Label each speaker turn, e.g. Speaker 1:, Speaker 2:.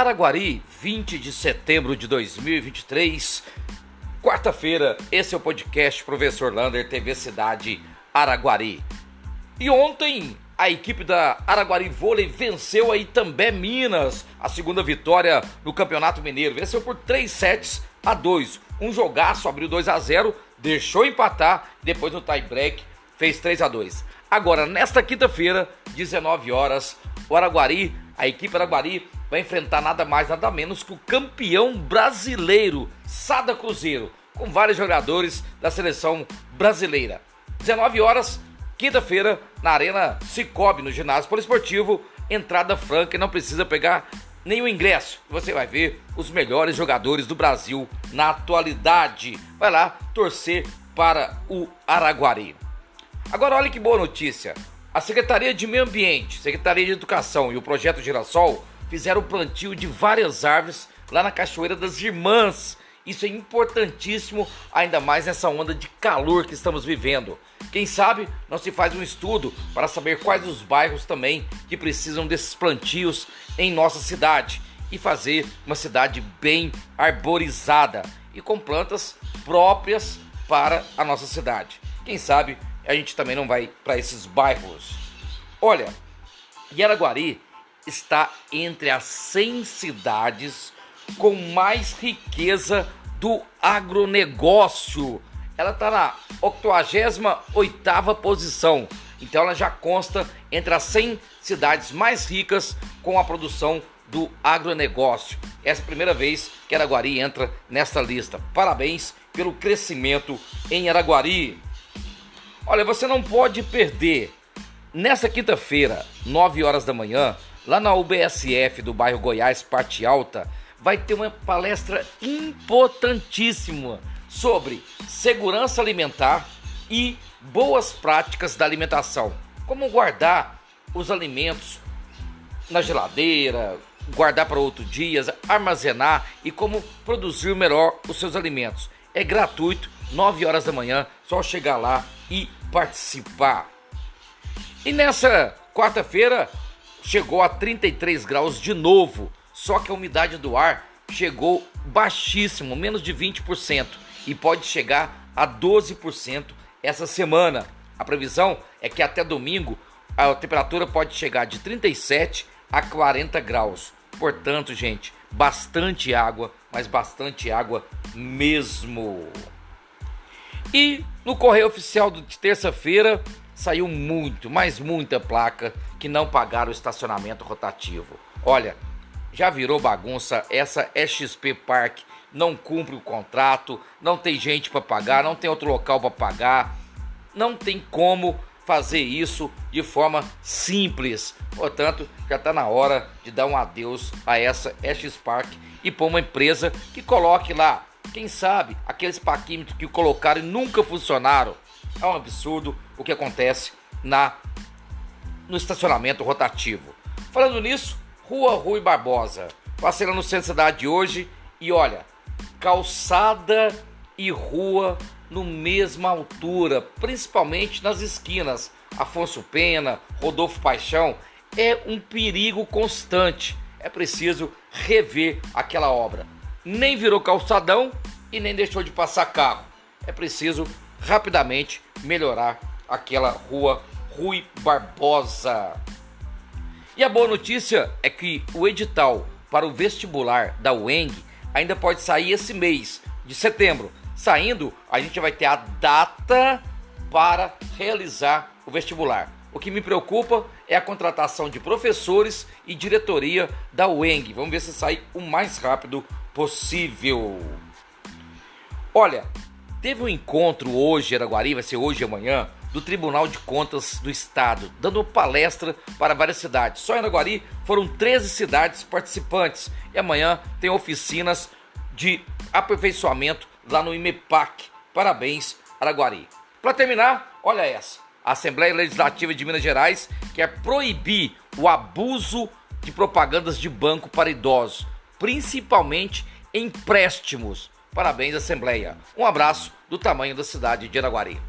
Speaker 1: Araguari, 20 de setembro de 2023, quarta-feira. Esse é o podcast Professor Lander, TV Cidade Araguari. E ontem a equipe da Araguari Vôlei venceu aí também Minas, a segunda vitória no Campeonato Mineiro. Venceu por 3 sets a 2. Um jogaço, abriu 2 a 0, deixou empatar, depois no tie break fez 3 a 2. Agora, nesta quinta-feira, 19 horas, o Araguari, a equipe Araguari vai enfrentar nada mais, nada menos que o campeão brasileiro, Sada Cruzeiro, com vários jogadores da seleção brasileira. 19 horas, quinta-feira, na Arena Cicobi, no ginásio poliesportivo, entrada franca e não precisa pegar nenhum ingresso. Você vai ver os melhores jogadores do Brasil na atualidade. Vai lá torcer para o Araguari. Agora olha que boa notícia. A Secretaria de Meio Ambiente, Secretaria de Educação e o Projeto Girassol fizeram o plantio de várias árvores lá na Cachoeira das Irmãs. Isso é importantíssimo, ainda mais nessa onda de calor que estamos vivendo. Quem sabe não se faz um estudo para saber quais os bairros também que precisam desses plantios em nossa cidade e fazer uma cidade bem arborizada e com plantas próprias para a nossa cidade. Quem sabe a gente também não vai para esses bairros. Olha, Yaraguari está entre as 100 cidades com mais riqueza do agronegócio. Ela está na 88ª posição, então ela já consta entre as 100 cidades mais ricas com a produção do agronegócio. Essa é a primeira vez que Araguari entra nesta lista. Parabéns pelo crescimento em Araguari. Olha, você não pode perder. Nessa quinta-feira, 9 horas da manhã, lá na UBSF do bairro Goiás, Parte Alta, vai ter uma palestra importantíssima sobre segurança alimentar e boas práticas da alimentação. Como guardar os alimentos na geladeira, guardar para outro dia, armazenar e como produzir melhor os seus alimentos. É gratuito, 9 horas da manhã, só chegar lá e participar. E nessa quarta-feira chegou a 33 graus de novo, só que a umidade do ar chegou baixíssimo, menos de 20%, e pode chegar a 12% essa semana. A previsão é que até domingo a temperatura pode chegar de 37 a 40 graus. Portanto, gente, bastante água, mas bastante água mesmo. E no correio oficial de terça-feira saiu muito, mas muita placa que não pagaram o estacionamento rotativo. Olha, já virou bagunça, essa XP Park não cumpre o contrato, não tem gente para pagar, não tem outro local para pagar, não tem como fazer isso de forma simples. Portanto, já está na hora de dar um adeus a essa X Park e pôr uma empresa que coloque lá quem sabe aqueles paquímetros que colocaram e nunca funcionaram. É um absurdo o que acontece na no estacionamento rotativo. Falando nisso, Rua Rui Barbosa. Passei no centro da cidade hoje e olha, calçada e rua no mesma altura, principalmente nas esquinas. Afonso Pena, Rodolfo Paixão, é um perigo constante. É preciso rever aquela obra nem virou calçadão e nem deixou de passar carro. É preciso rapidamente melhorar aquela rua Rui Barbosa. E a boa notícia é que o edital para o vestibular da UENG ainda pode sair esse mês de setembro. Saindo, a gente vai ter a data para realizar o vestibular. O que me preocupa é a contratação de professores e diretoria da UENG. Vamos ver se sai o mais rápido possível. Olha, teve um encontro hoje, Araguari, vai ser hoje e amanhã, do Tribunal de Contas do Estado, dando palestra para várias cidades. Só em Araguari foram 13 cidades participantes e amanhã tem oficinas de aperfeiçoamento lá no IMEPAC. Parabéns, Araguari. Para terminar, olha essa. A Assembleia Legislativa de Minas Gerais quer proibir o abuso de propagandas de banco para idosos principalmente empréstimos. Parabéns, Assembleia. Um abraço do tamanho da cidade de Araguari.